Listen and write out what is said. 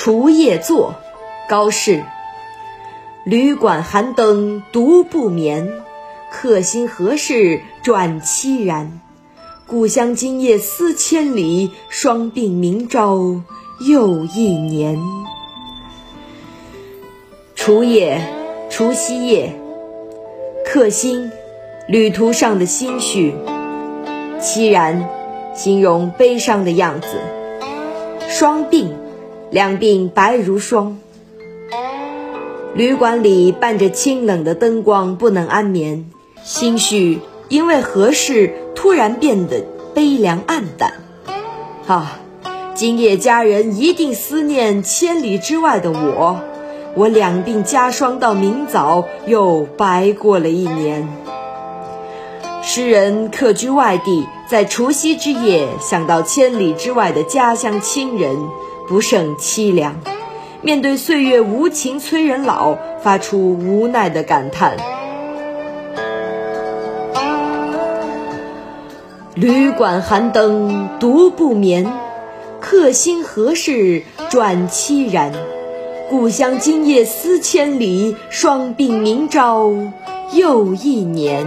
除夜作，高适。旅馆寒灯独不眠，客心何事转凄然。故乡今夜思千里，双鬓明朝又一年。除夜，除夕夜。客心，旅途上的心绪。凄然，形容悲伤的样子。双鬓，两鬓白如霜。旅馆里伴着清冷的灯光，不能安眠，心绪因为何事突然变得悲凉暗淡。啊，今夜家人一定思念千里之外的我，我两鬓加霜到明早，又白过了一年。诗人客居外地，在除夕之夜想到千里之外的家乡亲人，不胜凄凉。面对岁月无情催人老，发出无奈的感叹。旅馆寒灯独不眠，客心何事转凄然。故乡今夜思千里，双鬓明朝又一年。